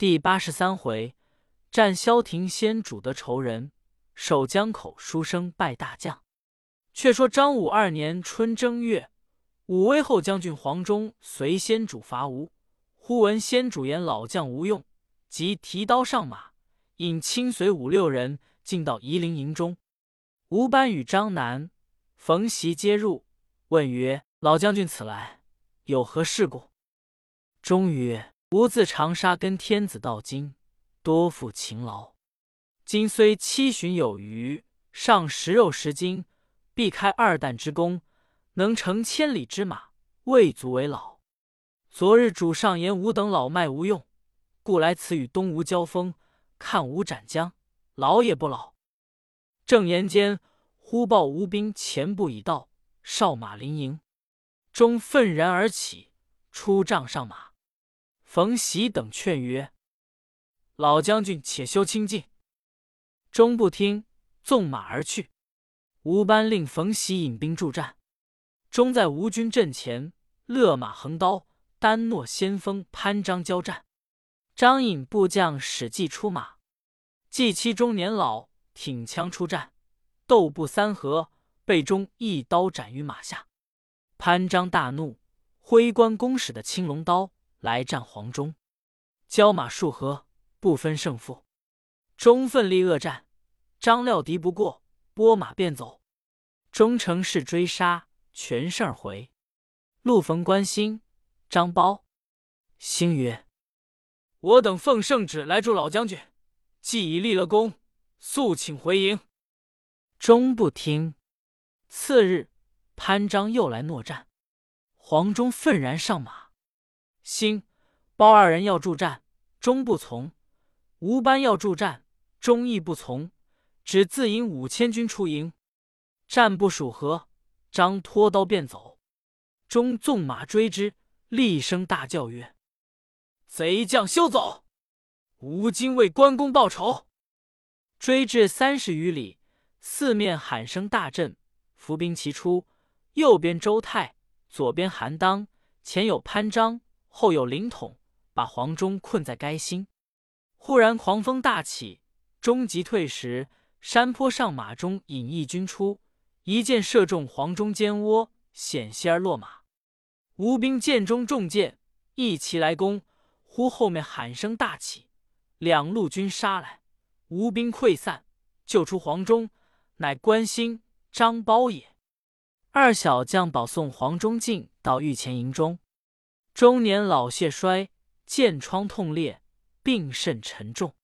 第八十三回，战萧亭先主得仇人，守江口书生拜大将。却说张武二年春正月，武威后将军黄忠随先主伐吴，忽闻先主言老将无用，即提刀上马，引亲随五六人进到夷陵营中。吴班与张南、冯袭皆入，问曰：“老将军此来有何事故？”终曰：“吾自长沙跟天子到京，多负勤劳，今虽七旬有余，尚食肉十斤。”必开二旦之功，能乘千里之马，未足为老。昨日主上言吾等老迈无用，故来此与东吴交锋，看吾斩将，老也不老。正言间，忽报吴兵前部已到，哨马临营，钟愤然而起，出帐上马。冯喜等劝曰：“老将军且休轻进。”钟不听，纵马而去。吴班令冯喜引兵助战，终在吴军阵前勒马横刀，单诺先锋潘璋交战。张引部将史记出马，季期中年老，挺枪出战，斗不三合，被钟一刀斩于马下。潘璋大怒，挥关公使的青龙刀来战黄忠，交马数合，不分胜负。钟奋力恶战，张料敌不过。拨马便走，忠诚是追杀，全胜而回。路逢关兴、张苞，兴曰：“我等奉圣旨来助老将军，既已立了功，速请回营。”忠不听。次日，潘璋又来诺战，黄忠愤然上马。兴、包二人要助战，终不从；吴班要助战，忠亦不从。只自引五千军出营，战不数合，张拖刀便走。钟纵马追之，厉声大叫曰：“贼将休走！吾今为关公报仇！”追至三十余里，四面喊声大震，伏兵齐出。右边周泰，左边韩当，前有潘璋，后有灵统，把黄忠困在该心。忽然狂风大起，终急退时。山坡上，马中引一军出，一箭射中黄忠肩窝，险些而落马。吴兵箭中中箭，一齐来攻。忽后面喊声大起，两路军杀来，吴兵溃散，救出黄忠，乃关兴、张苞也。二小将保送黄忠进到御前营中，中年老谢衰，剑疮痛裂，病甚沉重。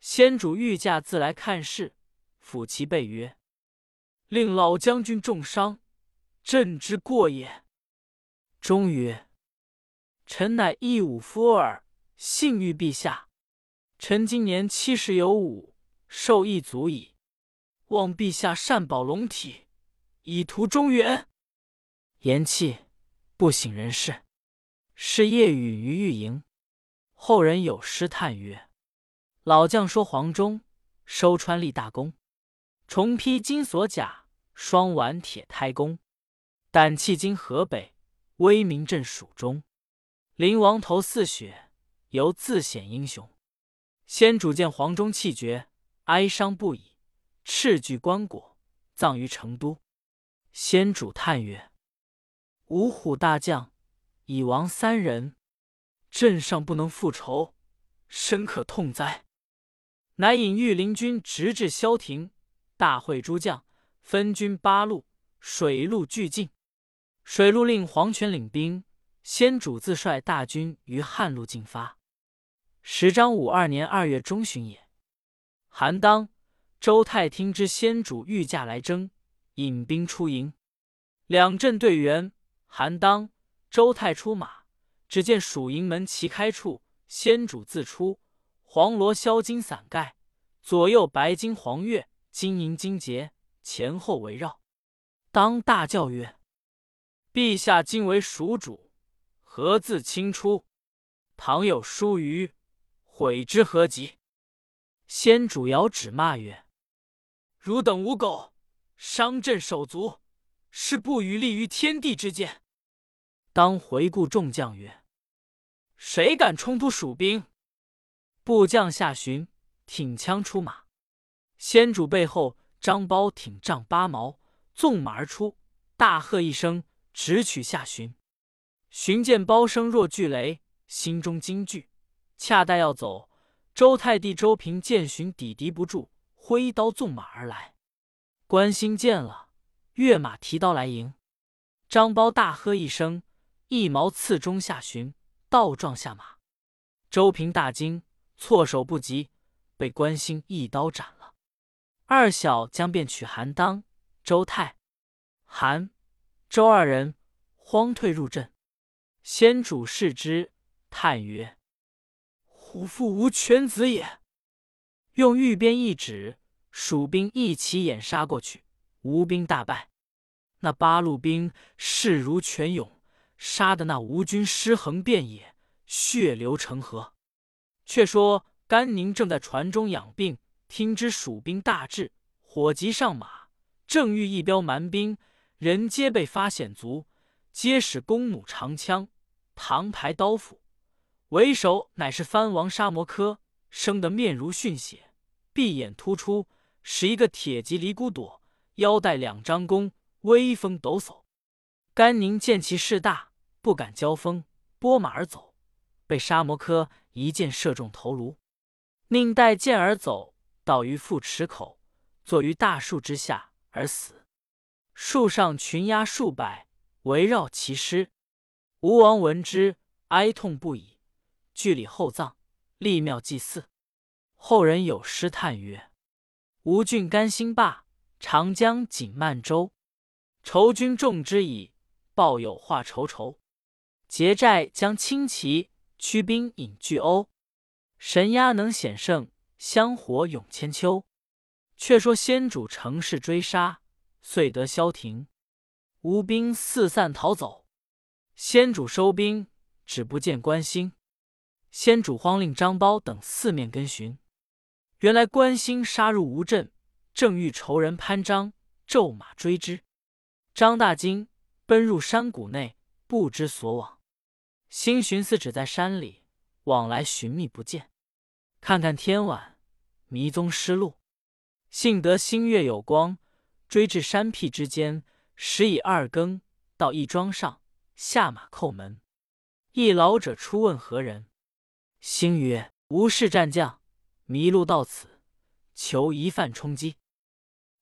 先主御驾自来看事。抚其背曰：“令老将军重伤，朕之过也。”终曰：“臣乃一武夫耳，幸遇陛下。臣今年七十有五，寿亦足矣。望陛下善保龙体，以图中原。”言讫，不省人事。是夜雨于玉营，后人有诗叹曰：“老将说黄忠，收川立大功。”重披金锁甲，双挽铁胎弓，胆气经河北，威名震蜀中。临王头似雪，犹自显英雄。先主见黄忠气绝，哀伤不已，斥具棺椁，葬于成都。先主叹曰：“五虎大将已亡三人，朕尚不能复仇，深可痛哉！”乃引御林军直至萧亭。大会诸将，分军八路，水陆俱进。水陆令黄权领兵，先主自率大军于汉路进发。时张五二年二月中旬也。韩当、周泰听知先主御驾来征，引兵出营。两阵对员，韩当、周泰出马，只见蜀营门旗开处，先主自出，黄罗镶金伞盖，左右白金黄月。金银金节前后围绕，当大叫曰：“陛下今为蜀主，何自轻出？倘有疏虞，悔之何及？”先主遥指骂曰：“汝等无狗，伤朕手足，是不与立于天地之间。”当回顾众将曰：“谁敢冲突蜀兵？”部将下寻，挺枪出马。先主背后，张苞挺丈八矛，纵马而出，大喝一声，直取下寻。寻见包声若巨雷，心中惊惧，恰待要走，周太帝周平见寻抵敌不住，挥刀纵马而来。关兴见了，跃马提刀来迎。张苞大喝一声，一矛刺中下旬，倒撞下马。周平大惊，措手不及，被关兴一刀斩了。二小将便取韩当、周泰、韩、周二人，慌退入阵。先主视之，叹曰：“虎父无犬子也。”用玉鞭一指，蜀兵一起掩杀过去，吴兵大败。那八路兵势如泉涌，杀得那吴军尸横遍野，血流成河。却说甘宁正在船中养病，听知蜀兵大至，火急上马，正欲一彪蛮兵，人皆被发险足，皆使弓弩长枪、唐牌刀斧，为首乃是藩王沙摩柯，生得面如逊血，闭眼突出，使一个铁骑离孤朵，腰带两张弓。威风抖擞，甘宁见其势大，不敢交锋，拨马而走，被沙摩柯一箭射中头颅，宁带箭而走，倒于富池口，坐于大树之下而死。树上群鸦数百，围绕其尸。吴王闻之，哀痛不已，据礼厚葬，立庙祭祀。后人有诗叹曰：“吴郡甘兴霸，长江锦漫舟。”仇君众之矣，报有话愁愁。结寨将轻骑，驱兵引巨鸥。神鸦能显胜，香火永千秋。却说先主乘势追杀，遂得消停。吴兵四散逃走。先主收兵，只不见关兴。先主慌令张苞等四面跟寻。原来关兴杀入吴镇，正遇仇人潘璋，骤马追之。张大惊，奔入山谷内，不知所往。星寻思只在山里，往来寻觅不见。看看天晚，迷踪失路。幸得星月有光，追至山僻之间，时已二更。到一庄上，下马叩门。一老者出问何人。星曰：“吴氏战将，迷路到此，求一饭充饥。”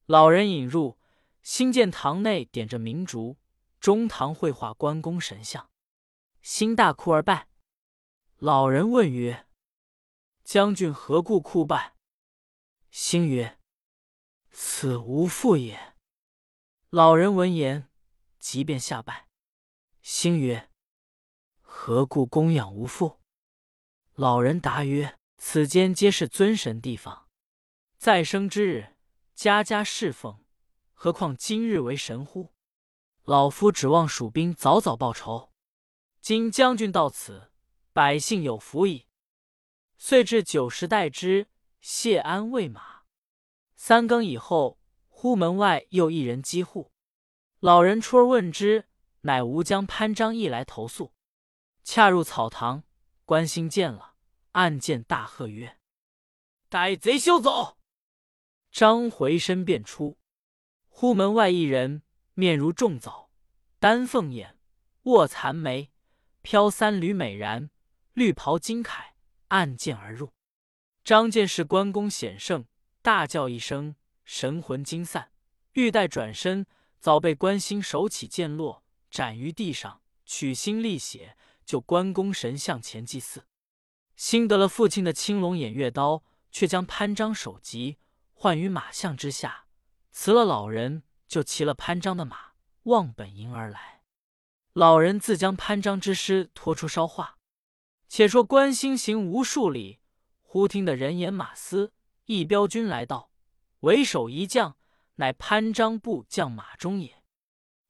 老人引入。星见堂内点着明烛，中堂绘画关公神像，兴大哭而拜。老人问曰：“将军何故哭拜？”星曰：“此吾父也。”老人闻言，即便下拜。星曰：“何故供养无父？”老人答曰：“此间皆是尊神地方，再生之日，家家侍奉。”何况今日为神乎？老夫指望蜀兵早早报仇。今将军到此，百姓有福矣。遂至九时待之，谢安喂马。三更以后，忽门外又一人击户。老人出而问之，乃吴将潘璋亦来投宿。恰入草堂，关兴见了，暗箭大喝曰：“歹贼休走！”张回身便出。忽门外一人，面如重枣，丹凤眼，卧蚕眉，飘三缕美髯，绿袍金铠，按剑而入。张见是关公显圣，大叫一声，神魂惊散，欲待转身，早被关兴手起剑落，斩于地上，取心沥血，就关公神像前祭祀。新得了父亲的青龙偃月刀，却将潘璋首级换于马项之下。辞了老人，就骑了潘璋的马，望本营而来。老人自将潘璋之尸拖出烧化。且说关兴行无数里，忽听得人言马嘶，一彪军来到，为首一将，乃潘璋部将马忠也。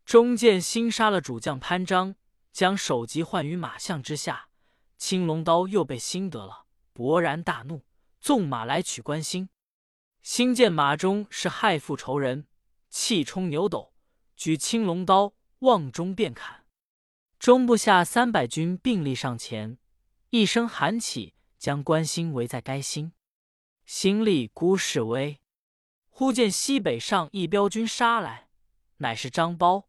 中见兴杀了主将潘璋，将首级换于马项之下，青龙刀又被兴得了，勃然大怒，纵马来取关兴。兴见马忠是害父仇人，气冲牛斗，举青龙刀望中便砍。中部下三百军并力上前，一声喊起，将关兴围在该心。兴立孤势威，忽见西北上一彪军杀来，乃是张苞。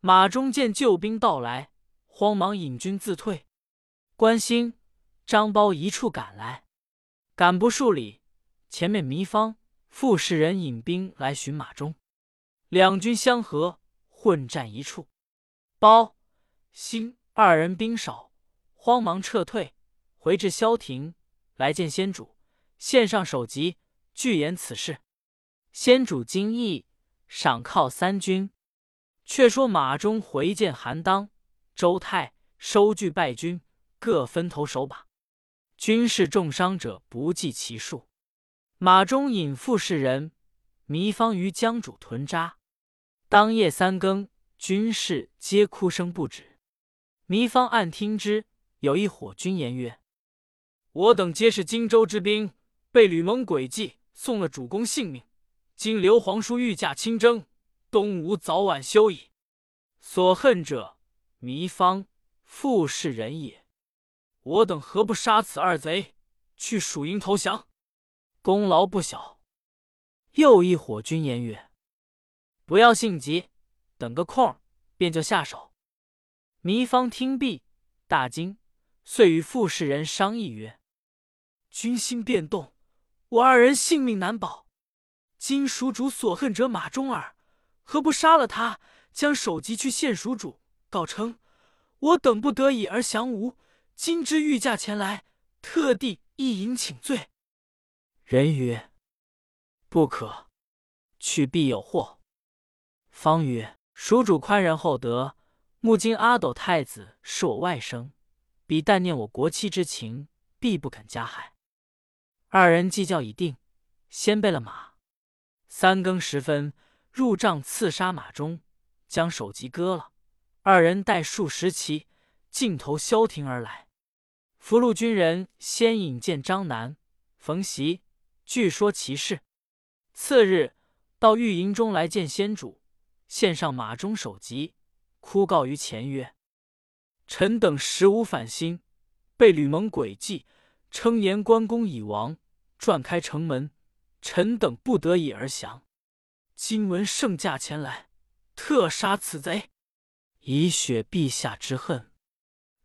马中见救兵到来，慌忙引军自退。关兴、张苞一处赶来，赶不数里，前面糜芳、傅士仁引兵来寻马忠，两军相合，混战一处。包、兴二人兵少，慌忙撤退，回至萧亭，来见先主，献上首级，具言此事。先主惊异，赏犒三军。却说马中回见韩当、周泰，收据败军，各分头守把，军士重伤者不计其数。马中引傅士人、糜芳于江渚屯扎。当夜三更，军士皆哭声不止。糜芳暗听之，有一伙军言曰：“我等皆是荆州之兵，被吕蒙诡计，送了主公性命。今刘皇叔御驾亲征。”东吴早晚休矣。所恨者，糜芳、傅士仁也。我等何不杀此二贼，去蜀营投降？功劳不小。又一伙军言曰：“不要性急，等个空儿便就下手。”糜芳听毕，大惊，遂与傅士仁商议曰：“军心变动，我二人性命难保。今蜀主所恨者马忠耳。”何不杀了他，将首级去献蜀主，告称我等不得已而降吴，今之御驾前来，特地一饮请罪。人曰：“不可，去必有祸。”方曰：“蜀主宽仁厚德，目今阿斗太子是我外甥，彼但念我国戚之情，必不肯加害。”二人计较已定，先备了马。三更时分。入帐刺杀马忠，将首级割了。二人带数十骑，径投萧亭而来。俘虏军人先引见张南、冯习，据说其事。次日到御营中来见先主，献上马忠首级，哭告于前曰：“臣等实无反心，被吕蒙诡计，称言关公已亡，撞开城门，臣等不得已而降。”今闻圣驾前来，特杀此贼，以雪陛下之恨，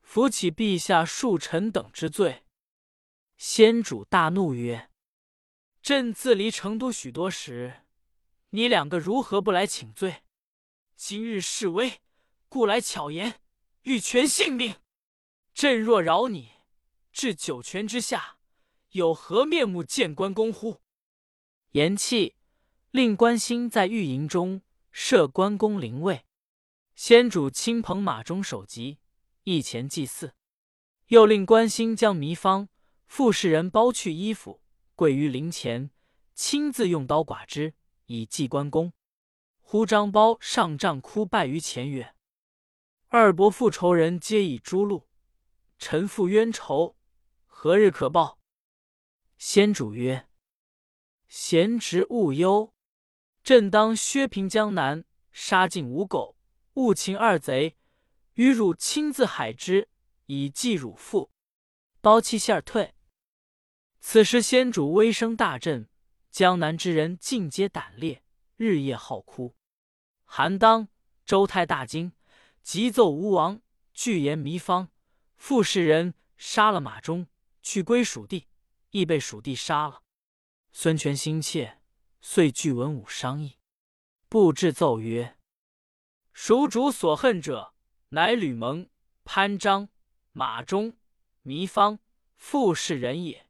扶起陛下恕臣等之罪。先主大怒曰：“朕自离成都许多时，你两个如何不来请罪？今日示威，故来巧言，欲全性命。朕若饶你，至九泉之下，有何面目见关公乎？”言讫。令关兴在御营中设关公灵位，先主亲捧马中首级，一前祭祀。又令关兴将糜芳、傅士仁剥去衣服，跪于灵前，亲自用刀剐之，以祭关公。呼张苞上帐哭拜于前曰：“二伯父仇人皆已诛戮，臣负冤仇，何日可报？”先主曰：“贤侄勿忧。”朕当削平江南，杀尽吴狗，务擒二贼，与汝亲自海之，以祭汝父。包弃谢而退。此时先主威声大振，江南之人尽皆胆裂，日夜号哭。韩当、周泰大惊，急奏吴王，拒言糜芳、傅士仁杀了马忠，去归蜀地，亦被蜀地杀了。孙权心切。遂聚文武商议，布置奏曰：“蜀主所恨者，乃吕蒙、潘璋、马忠、糜芳、傅士仁也。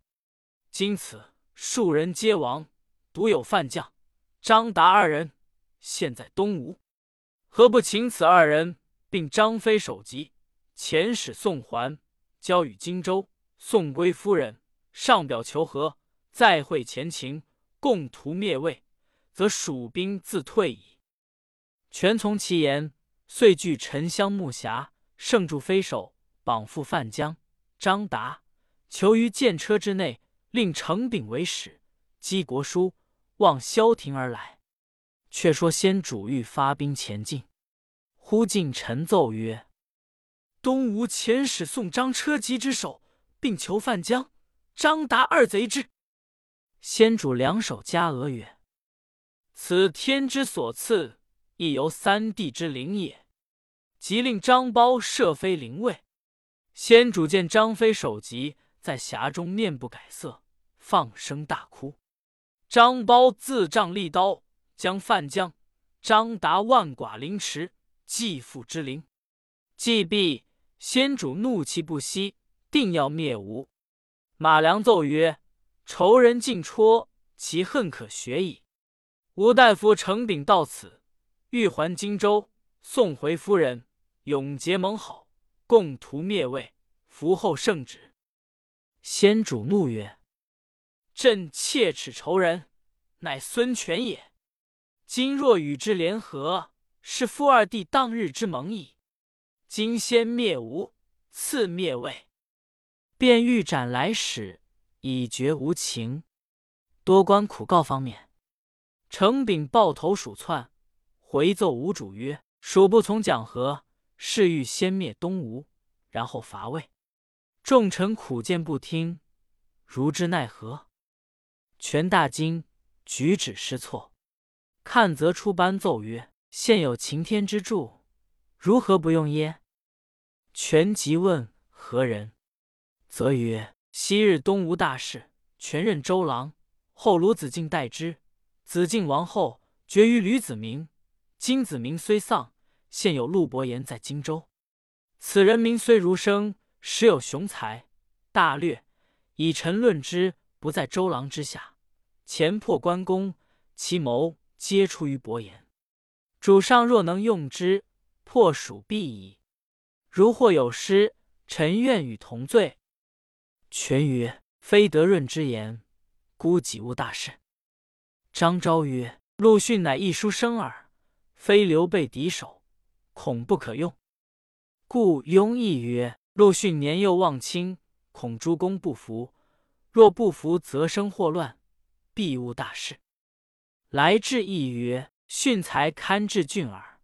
今此数人皆亡，独有范将张达二人，现在东吴。何不请此二人，并张飞首级，遣使送还，交与荆州，送归夫人，上表求和，再会前情。”共图灭魏，则蜀兵自退矣。权从其言，遂据沉香木匣，盛住飞首，绑缚范江、张达，囚于箭车之内，令程秉为使，击国书，望萧亭而来。却说先主欲发兵前进，忽进臣奏曰：“东吴遣使送张车骑之首，并求范江、张达二贼之。”先主两手加额曰：“此天之所赐，亦由三帝之灵也。”即令张苞设飞灵位。先主见张飞首级在匣中，面不改色，放声大哭。张苞自杖利刀，将范将张达万剐凌迟，继父之灵。既毕，先主怒气不息，定要灭吴。马良奏曰：“仇人尽戳，其恨可雪矣。吴大夫程秉到此，欲还荆州，送回夫人。”永结盟好，共图灭魏。伏后圣旨。先主怒曰：“朕切齿仇人，乃孙权也。今若与之联合，是父二弟当日之盟矣。今先灭吴，次灭魏，便欲斩来使，以绝无情。多关苦告方面，程炳抱头鼠窜，回奏吴主曰：‘蜀不从讲和。’”是欲先灭东吴，然后伐魏。众臣苦谏不听，如之奈何？权大惊，举止失措。看则出班奏曰：“现有擎天之柱，如何不用耶？”权即问何人，则曰：“昔日东吴大事，权任周郎，后鲁子敬代之。子敬亡后，绝于吕子明。今子明虽丧。”现有陆伯言在荆州，此人名虽如生，实有雄才大略。以臣论之，不在周郎之下。前破关公，其谋皆出于伯言。主上若能用之，破蜀必矣。如或有失，臣愿与同罪。权曰：“非德润之言，孤己无大事。”张昭曰：“陆逊乃一书生耳，非刘备敌手。”恐不可用，故庸议曰：“陆逊年幼望轻，恐诸公不服。若不服，则生祸乱，必误大事。”来至亦曰：“逊才堪治郡耳，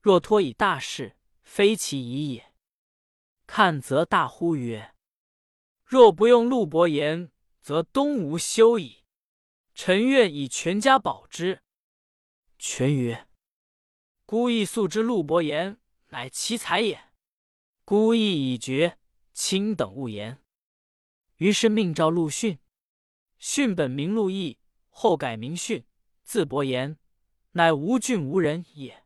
若托以大事，非其宜也。”看则大呼曰：“若不用陆伯言，则东吴休矣。臣愿以全家保之。”权曰。孤亦素知陆伯言乃奇才也，孤意已决，卿等勿言。于是命召陆逊。逊本名陆毅，后改名逊，字伯言，乃吴郡吴人也。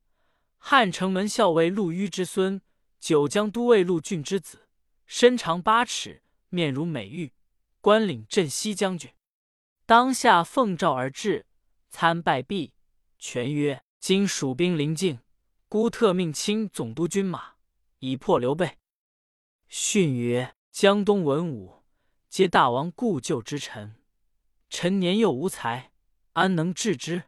汉城门校尉陆虞之孙，九江都尉陆俊之子，身长八尺，面如美玉，官领镇西将军。当下奉诏而至，参拜毕，权曰。今蜀兵临境，孤特命卿总督军马，以破刘备。训曰：“江东文武，皆大王故旧之臣，臣年幼无才，安能治之？”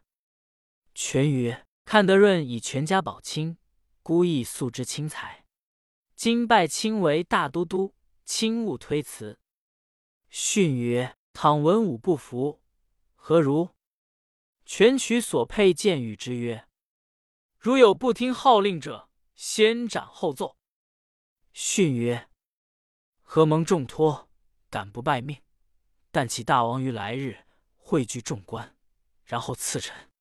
权曰：“看德润以全家保卿，孤亦素之轻才。今拜卿为大都督，卿勿推辞。”训曰：“倘文武不服，何如？”权取所佩剑与之曰：“如有不听号令者，先斩后奏。”训曰：“何蒙重托，敢不拜命？但启大王于来日汇聚众官，然后赐臣。”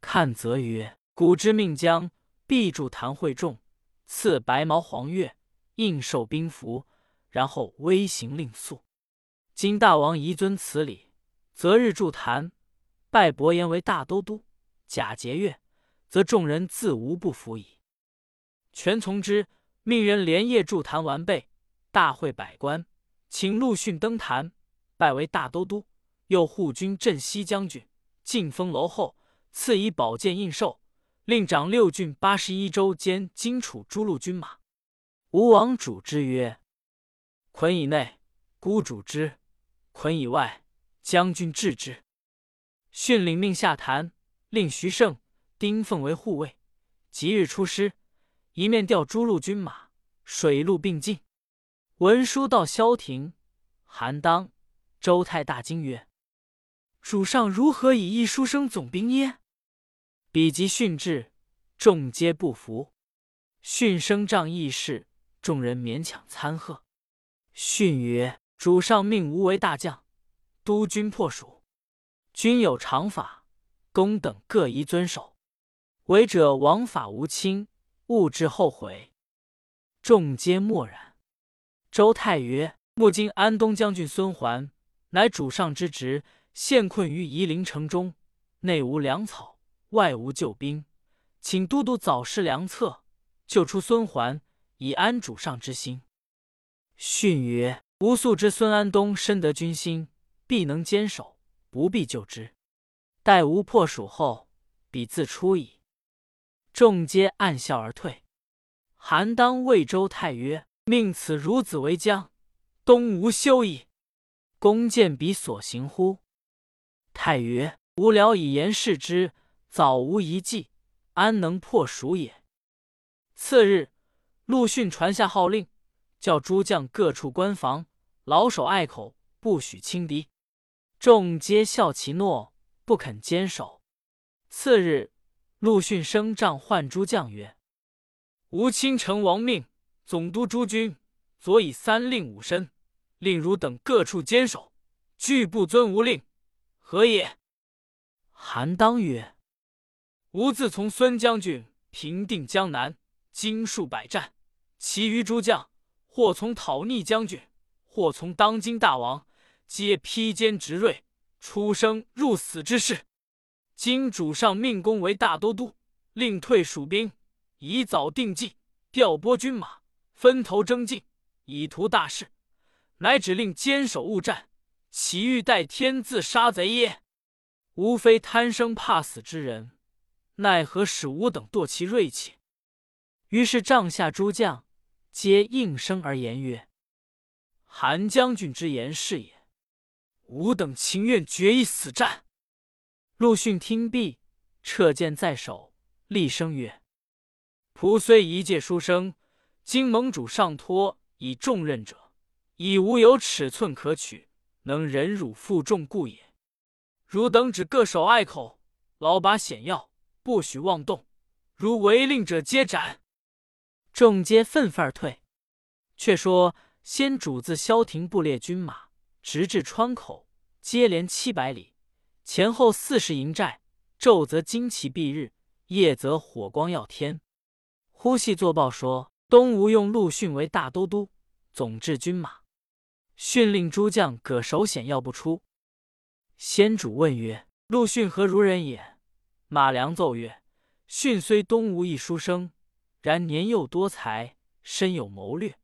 看则曰：“古之命将，必助谭会众，赐白毛黄钺，应受兵符，然后威行令速。今大王宜遵此礼，择日助谭。”拜伯言为大都督，假节钺，则众人自无不服矣。权从之，命人连夜筑坛完备，大会百官，请陆逊登坛，拜为大都督，又护军镇西将军，进封楼后，赐以宝剑印绶，令掌六郡八十一州兼荆楚诸路军马。吴王主之曰：“捆以内，孤主之；捆以外，将军治之。”训领命下坛，令徐盛、丁奉为护卫。即日出师，一面调诸路军马，水陆并进。文书到萧亭，韩当、周泰大惊曰：“主上如何以一书生总兵耶？”比及训至，众皆不服。训声仗义士，众人勉强参贺。训曰：“主上命吾为大将，督军破蜀。君有常法，公等各宜遵守。违者枉法无亲，勿至后悔。”众皆默然。周泰曰：“目今安东将军孙桓，乃主上之职，现困于夷陵城中，内无粮草，外无救兵，请都督早施良策，救出孙桓，以安主上之心。”训曰：“吾素知孙安东深得军心，必能坚守，不必救之。待吾破蜀后，彼自出矣。”众皆暗笑而退。韩当谓周泰曰：“命此孺子为将，东吴休矣。公见彼所行乎？”泰曰：“吾聊以言视之，早无一计，安能破蜀也？”次日，陆逊传下号令，叫诸将各处关防，牢守隘口，不许轻敌。众皆笑其诺，不肯坚守。次日，陆逊升帐唤诸将曰：吾倾城王命，总督诸军，左以三令五申，令汝等各处坚守，拒不遵吾令，何也？韩当曰：“吾自从孙将军平定江南，经数百战，其余诸将或从讨逆将军，或从当今大王，皆披坚执锐，出生入死之事。今主上命公为大都督，令退蜀兵。”以早定计，调拨军马，分头征进，以图大事。乃指令坚守勿战，岂欲待天自杀贼耶？吾非贪生怕死之人，奈何使吾等堕其锐气？于是帐下诸将皆应声而言曰：“韩将军之言是也，吾等情愿决一死战。”陆逊听毕，撤剑在手，厉声曰：仆虽一介书生，今盟主上托以重任者，已无有尺寸可取，能忍辱负重故也。汝等只各守隘口，牢把险要，不许妄动。如违令者，皆斩。众皆愤愤而退。却说先主自萧亭布列军马，直至川口，接连七百里，前后四十营寨，昼则旌旗蔽日，夜则火光耀天。忽系作报说，东吴用陆逊为大都督，总制军马，训令诸将葛守险要不出。先主问曰：“陆逊何如人也？”马良奏曰：“逊虽东吴一书生，然年幼多才，深有谋略。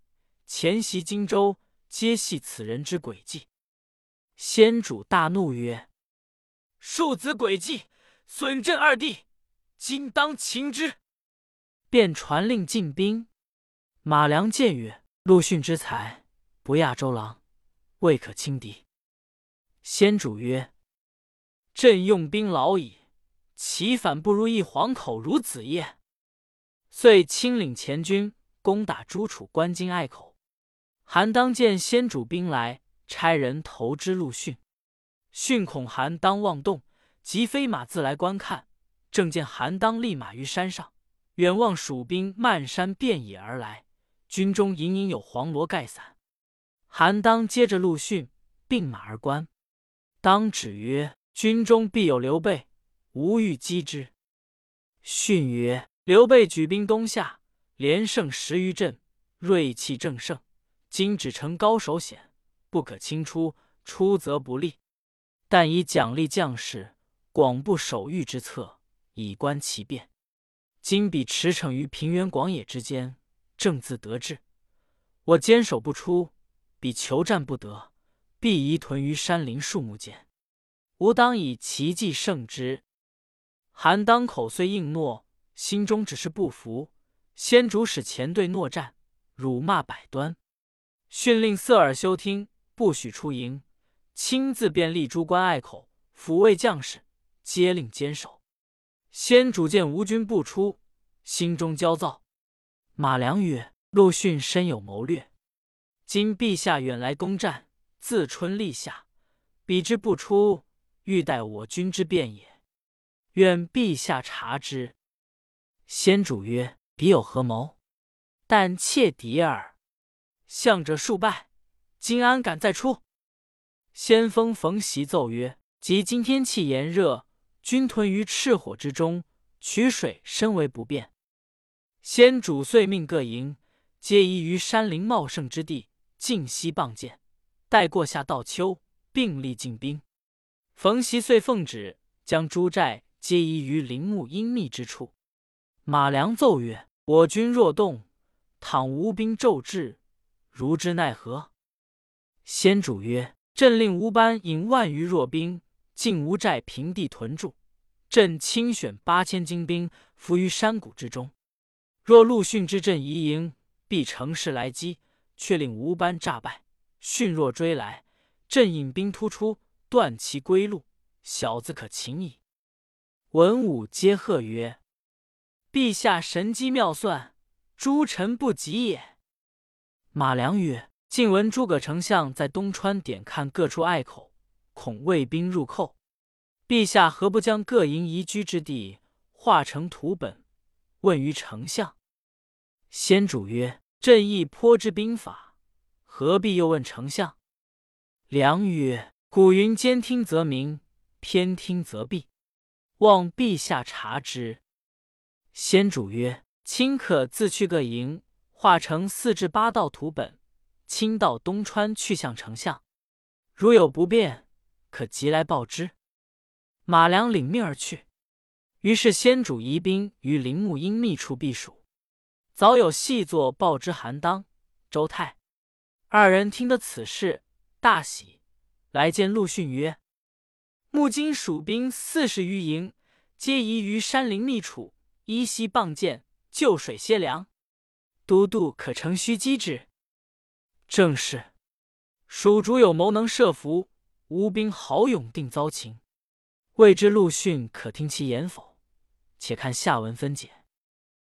前袭荆州，皆系此人之诡计。”先主大怒曰：“庶子诡计，损朕二弟，今当擒之。”便传令进兵。马良见曰：“陆逊之才，不亚周郎，未可轻敌。”先主曰：“朕用兵老矣，其反不如一黄口孺子耶？”遂亲领前军攻打诸楚关津隘口。韩当见先主兵来，差人投之陆逊。逊恐韩当妄动，即飞马自来观看。正见韩当立马于山上。远望蜀兵漫山遍野而来，军中隐隐有黄罗盖伞。韩当接着陆逊并马而观，当指曰：“军中必有刘备，吾欲击之。”逊曰：“刘备举兵东下，连胜十余阵，锐气正盛。今只成高手险，不可轻出，出则不利。但以奖励将士，广布守御之策，以观其变。”今彼驰骋于平原广野之间，正自得志。我坚守不出，彼求战不得，必移屯于山林树木间。吾当以奇计胜之。韩当口虽应诺，心中只是不服。先主使前队诺战，辱骂百端，训令塞耳休听，不许出营。亲自便立诸关隘口，抚慰将士，皆令坚守。先主见吴军不出，心中焦躁。马良曰：“陆逊深有谋略，今陛下远来攻战，自春立夏，彼之不出，欲待我军之变也。愿陛下察之。”先主曰：“彼有何谋？但窃敌耳。向者数败，今安敢再出？”先锋冯习奏曰：“即今天气炎热，军屯于赤火之中，取水深为不便。先主遂命各营皆移于山林茂盛之地，静息傍见，待过夏到秋，并力进兵。”冯习遂奉旨，将诸寨皆移于林木阴密之处。马良奏曰：“我军若动，倘无兵骤至，如之奈何？”先主曰。朕令吴班引万余弱兵进吴寨平地屯驻，朕亲选八千精兵伏于山谷之中。若陆逊之阵移营，必乘势来击，却令吴班诈败。逊若追来，朕引兵突出，断其归路，小子可擒矣。文武皆贺曰：“陛下神机妙算，诸臣不及也。”马良曰。近闻诸葛丞相在东川点看各处隘口，恐魏兵入寇。陛下何不将各营宜居之地画成图本，问于丞相？先主曰：“朕亦颇知兵法，何必又问丞相？”良曰：“古云：兼听则明，偏听则弊，望陛下察之。”先主曰：“卿可自去各营，画成四至八道图本。”亲到东川去向丞相，如有不便，可即来报之。马良领命而去。于是先主移兵于陵墓阴密处避暑。早有细作报之韩当、周泰二人听得此事，大喜，来见陆逊曰：“目今蜀兵四十余营，皆移于山林密处，依稀傍见，就水歇凉。都督可乘虚击之。”正是，蜀主有谋能设伏，吴兵豪勇定遭擒。未知陆逊可听其言否？且看下文分解。